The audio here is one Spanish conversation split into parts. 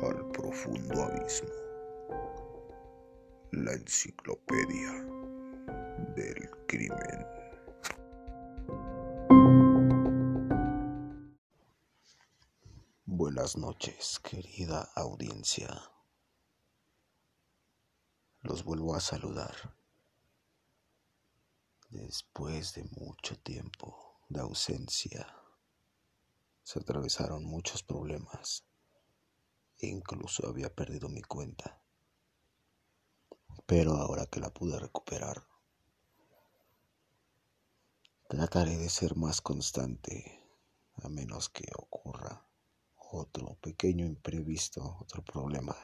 al profundo abismo. La enciclopedia del crimen. Buenas noches, querida audiencia. Los vuelvo a saludar. Después de mucho tiempo de ausencia, se atravesaron muchos problemas e incluso había perdido mi cuenta. Pero ahora que la pude recuperar, trataré de ser más constante a menos que ocurra otro pequeño imprevisto, otro problema.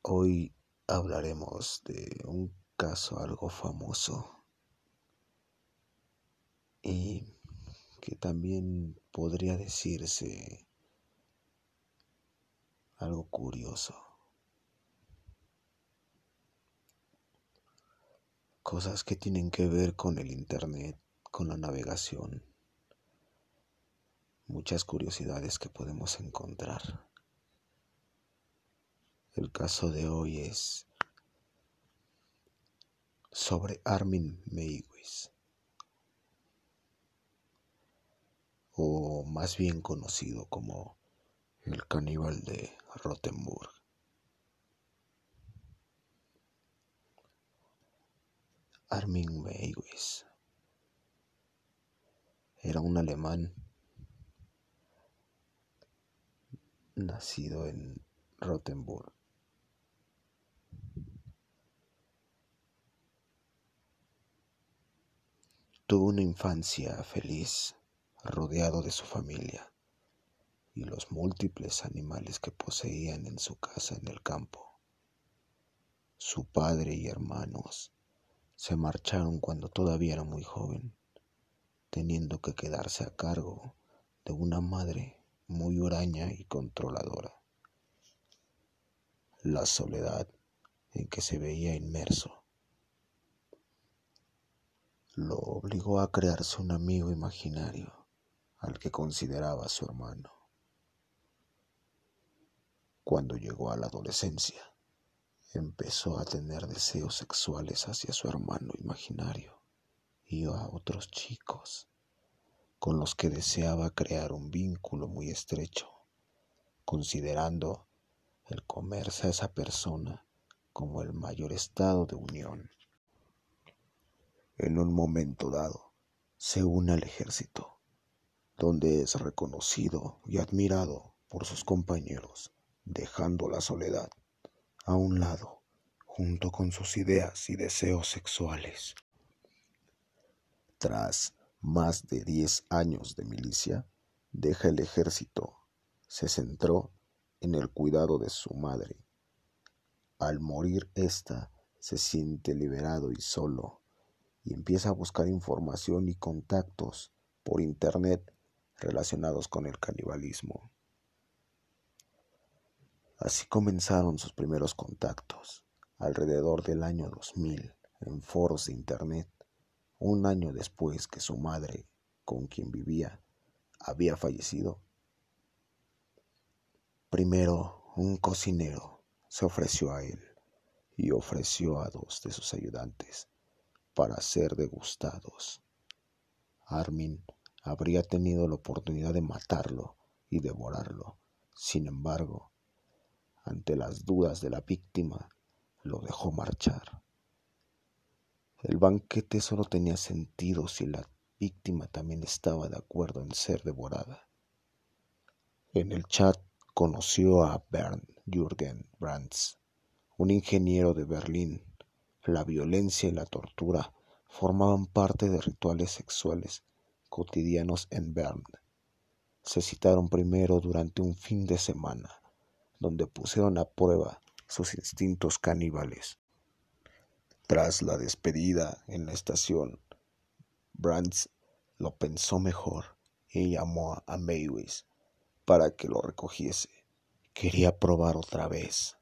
Hoy hablaremos de un caso algo famoso y que también podría decirse algo curioso. Cosas que tienen que ver con el Internet, con la navegación. Muchas curiosidades que podemos encontrar. El caso de hoy es sobre Armin Meiwis. O más bien conocido como el caníbal de Rottenburg. Armin Meiwes era un alemán nacido en Rottenburg. Tuvo una infancia feliz rodeado de su familia y los múltiples animales que poseían en su casa en el campo. Su padre y hermanos se marcharon cuando todavía era muy joven, teniendo que quedarse a cargo de una madre muy huraña y controladora. La soledad en que se veía inmerso lo obligó a crearse un amigo imaginario al que consideraba su hermano. Cuando llegó a la adolescencia, empezó a tener deseos sexuales hacia su hermano imaginario y a otros chicos con los que deseaba crear un vínculo muy estrecho, considerando el comerse a esa persona como el mayor estado de unión. En un momento dado, se une al ejército donde es reconocido y admirado por sus compañeros, dejando la soledad a un lado junto con sus ideas y deseos sexuales. Tras más de diez años de milicia, deja el ejército, se centró en el cuidado de su madre. Al morir ésta, se siente liberado y solo, y empieza a buscar información y contactos por internet relacionados con el canibalismo. Así comenzaron sus primeros contactos, alrededor del año 2000, en foros de Internet, un año después que su madre, con quien vivía, había fallecido. Primero, un cocinero se ofreció a él y ofreció a dos de sus ayudantes para ser degustados. Armin habría tenido la oportunidad de matarlo y devorarlo. Sin embargo, ante las dudas de la víctima, lo dejó marchar. El banquete solo tenía sentido si la víctima también estaba de acuerdo en ser devorada. En el chat conoció a Bernd Jürgen Brands, un ingeniero de Berlín. La violencia y la tortura formaban parte de rituales sexuales cotidianos en Bern. Se citaron primero durante un fin de semana, donde pusieron a prueba sus instintos caníbales. Tras la despedida en la estación, Brands lo pensó mejor y llamó a Maywis para que lo recogiese. Quería probar otra vez.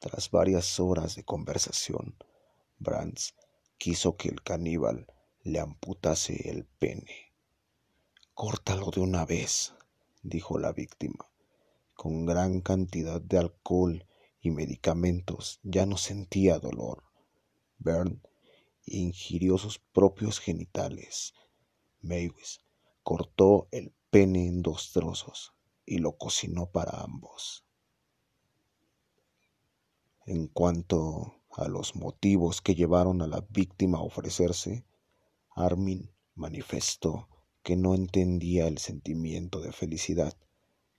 Tras varias horas de conversación, Brands quiso que el caníbal le amputase el pene. Córtalo de una vez, dijo la víctima. Con gran cantidad de alcohol y medicamentos ya no sentía dolor. Bern ingirió sus propios genitales. Mewis cortó el pene en dos trozos y lo cocinó para ambos. En cuanto a los motivos que llevaron a la víctima a ofrecerse, Armin manifestó que no entendía el sentimiento de felicidad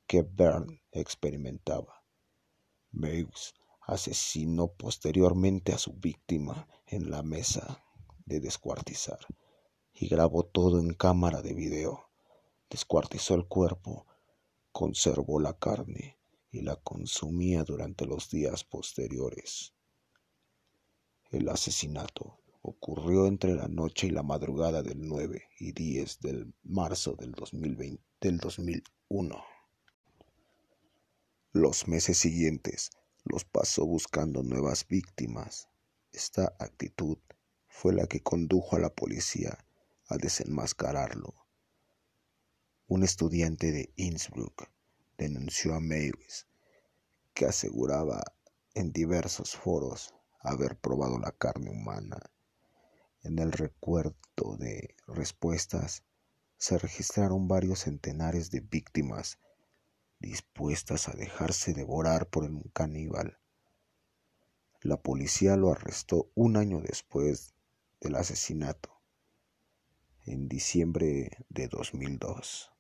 que Bern experimentaba. Meigs asesinó posteriormente a su víctima en la mesa de descuartizar y grabó todo en cámara de video. Descuartizó el cuerpo, conservó la carne y la consumía durante los días posteriores. El asesinato ocurrió entre la noche y la madrugada del 9 y 10 de marzo del, 2020, del 2001. Los meses siguientes los pasó buscando nuevas víctimas. Esta actitud fue la que condujo a la policía a desenmascararlo. Un estudiante de Innsbruck denunció a Mewis, que aseguraba en diversos foros haber probado la carne humana. En el recuerdo de respuestas se registraron varios centenares de víctimas dispuestas a dejarse devorar por un caníbal. La policía lo arrestó un año después del asesinato, en diciembre de 2002.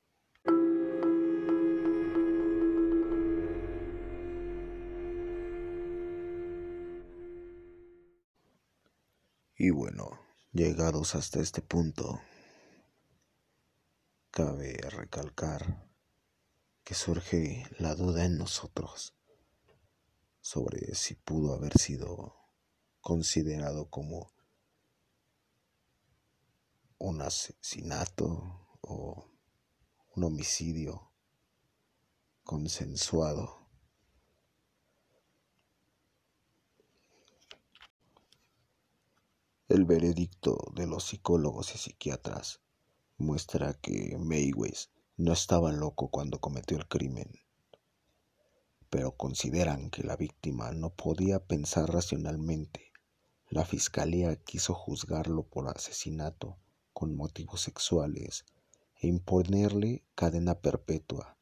Y bueno, llegados hasta este punto, cabe recalcar que surge la duda en nosotros sobre si pudo haber sido considerado como un asesinato o un homicidio consensuado. El veredicto de los psicólogos y psiquiatras muestra que Mayweather no estaba loco cuando cometió el crimen, pero consideran que la víctima no podía pensar racionalmente. La fiscalía quiso juzgarlo por asesinato con motivos sexuales e imponerle cadena perpetua.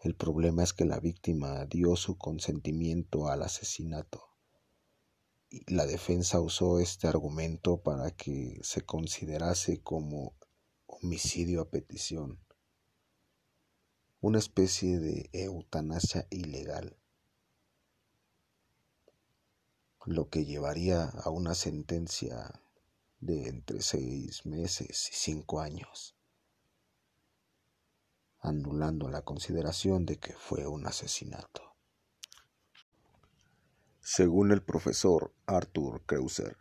El problema es que la víctima dio su consentimiento al asesinato. La defensa usó este argumento para que se considerase como homicidio a petición. Una especie de eutanasia ilegal, lo que llevaría a una sentencia de entre seis meses y cinco años, anulando la consideración de que fue un asesinato. Según el profesor Arthur Kreuser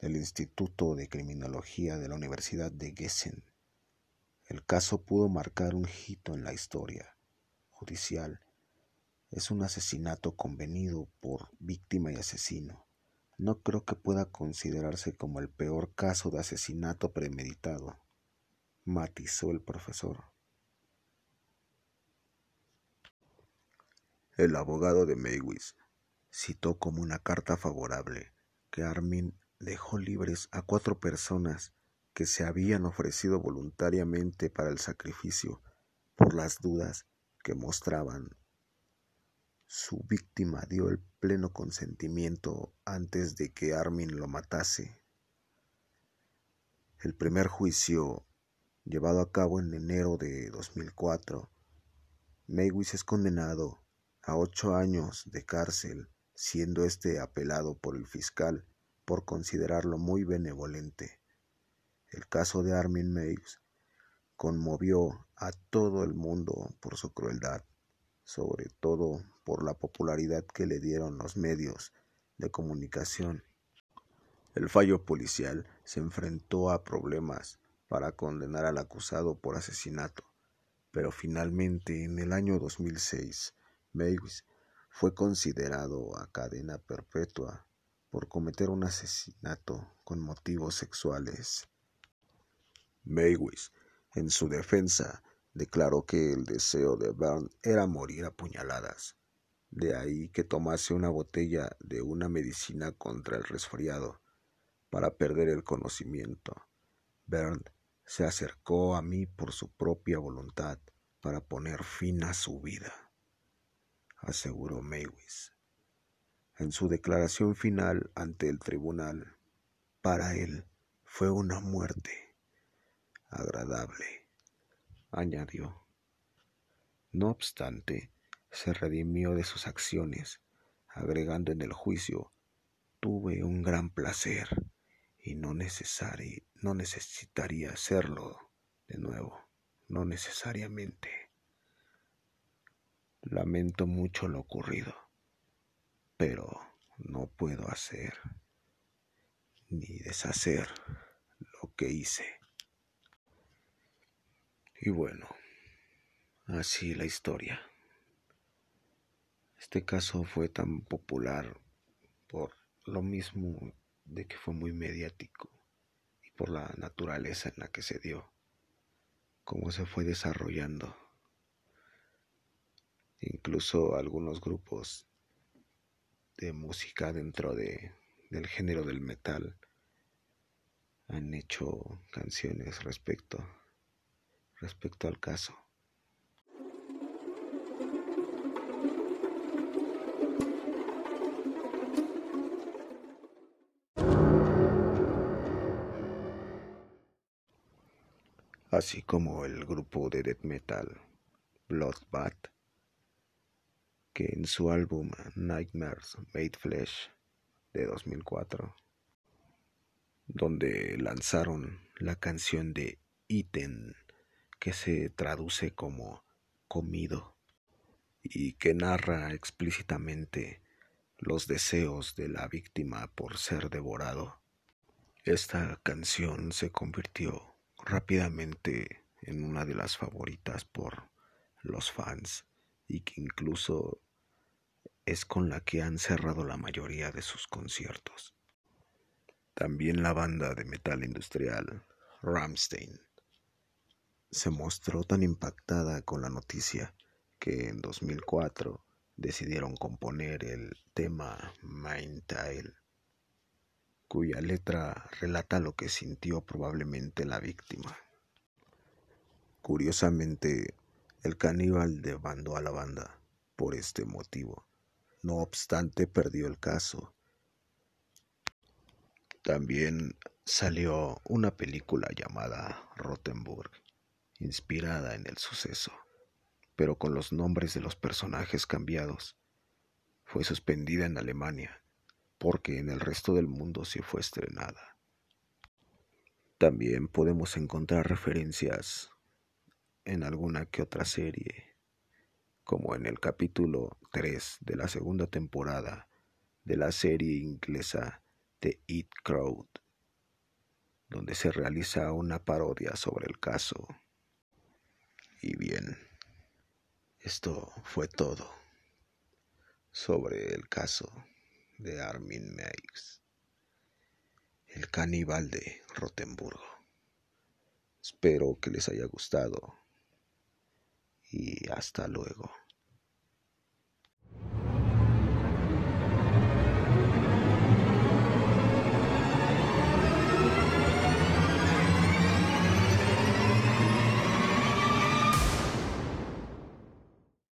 del Instituto de Criminología de la Universidad de Gießen, el caso pudo marcar un hito en la historia judicial. Es un asesinato convenido por víctima y asesino. No creo que pueda considerarse como el peor caso de asesinato premeditado, matizó el profesor. El abogado de Maywis citó como una carta favorable que Armin dejó libres a cuatro personas que se habían ofrecido voluntariamente para el sacrificio por las dudas que mostraban. Su víctima dio el pleno consentimiento antes de que Armin lo matase. El primer juicio, llevado a cabo en enero de 2004, Maywis es condenado a ocho años de cárcel, siendo este apelado por el fiscal por considerarlo muy benevolente. El caso de Armin Meigs conmovió a todo el mundo por su crueldad, sobre todo por la popularidad que le dieron los medios de comunicación. El fallo policial se enfrentó a problemas para condenar al acusado por asesinato, pero finalmente en el año 2006 Meigs fue considerado a cadena perpetua por cometer un asesinato con motivos sexuales. Maywis, en su defensa, declaró que el deseo de Byrne era morir a puñaladas. De ahí que tomase una botella de una medicina contra el resfriado para perder el conocimiento. Byrne se acercó a mí por su propia voluntad para poner fin a su vida, aseguró Maywis. En su declaración final ante el tribunal, para él fue una muerte agradable, añadió. No obstante, se redimió de sus acciones, agregando en el juicio, tuve un gran placer y no, no necesitaría hacerlo de nuevo, no necesariamente. Lamento mucho lo ocurrido, pero no puedo hacer ni deshacer lo que hice. Y bueno, así la historia. Este caso fue tan popular por lo mismo de que fue muy mediático y por la naturaleza en la que se dio, cómo se fue desarrollando. Incluso algunos grupos de música dentro de, del género del metal han hecho canciones respecto respecto al caso. Así como el grupo de death metal Bloodbath, que en su álbum Nightmares Made Flesh de 2004, donde lanzaron la canción de Iten, que se traduce como comido y que narra explícitamente los deseos de la víctima por ser devorado. Esta canción se convirtió rápidamente en una de las favoritas por los fans y que incluso es con la que han cerrado la mayoría de sus conciertos. También la banda de metal industrial Ramstein se mostró tan impactada con la noticia que en 2004 decidieron componer el tema Mind Tale, cuya letra relata lo que sintió probablemente la víctima. Curiosamente, el caníbal demandó a la banda por este motivo. No obstante, perdió el caso. También salió una película llamada Rottenburg inspirada en el suceso, pero con los nombres de los personajes cambiados. Fue suspendida en Alemania, porque en el resto del mundo sí fue estrenada. También podemos encontrar referencias en alguna que otra serie, como en el capítulo 3 de la segunda temporada de la serie inglesa The It Crowd, donde se realiza una parodia sobre el caso. Y bien, esto fue todo sobre el caso de Armin Meigs, el caníbal de Rotenburgo. Espero que les haya gustado y hasta luego.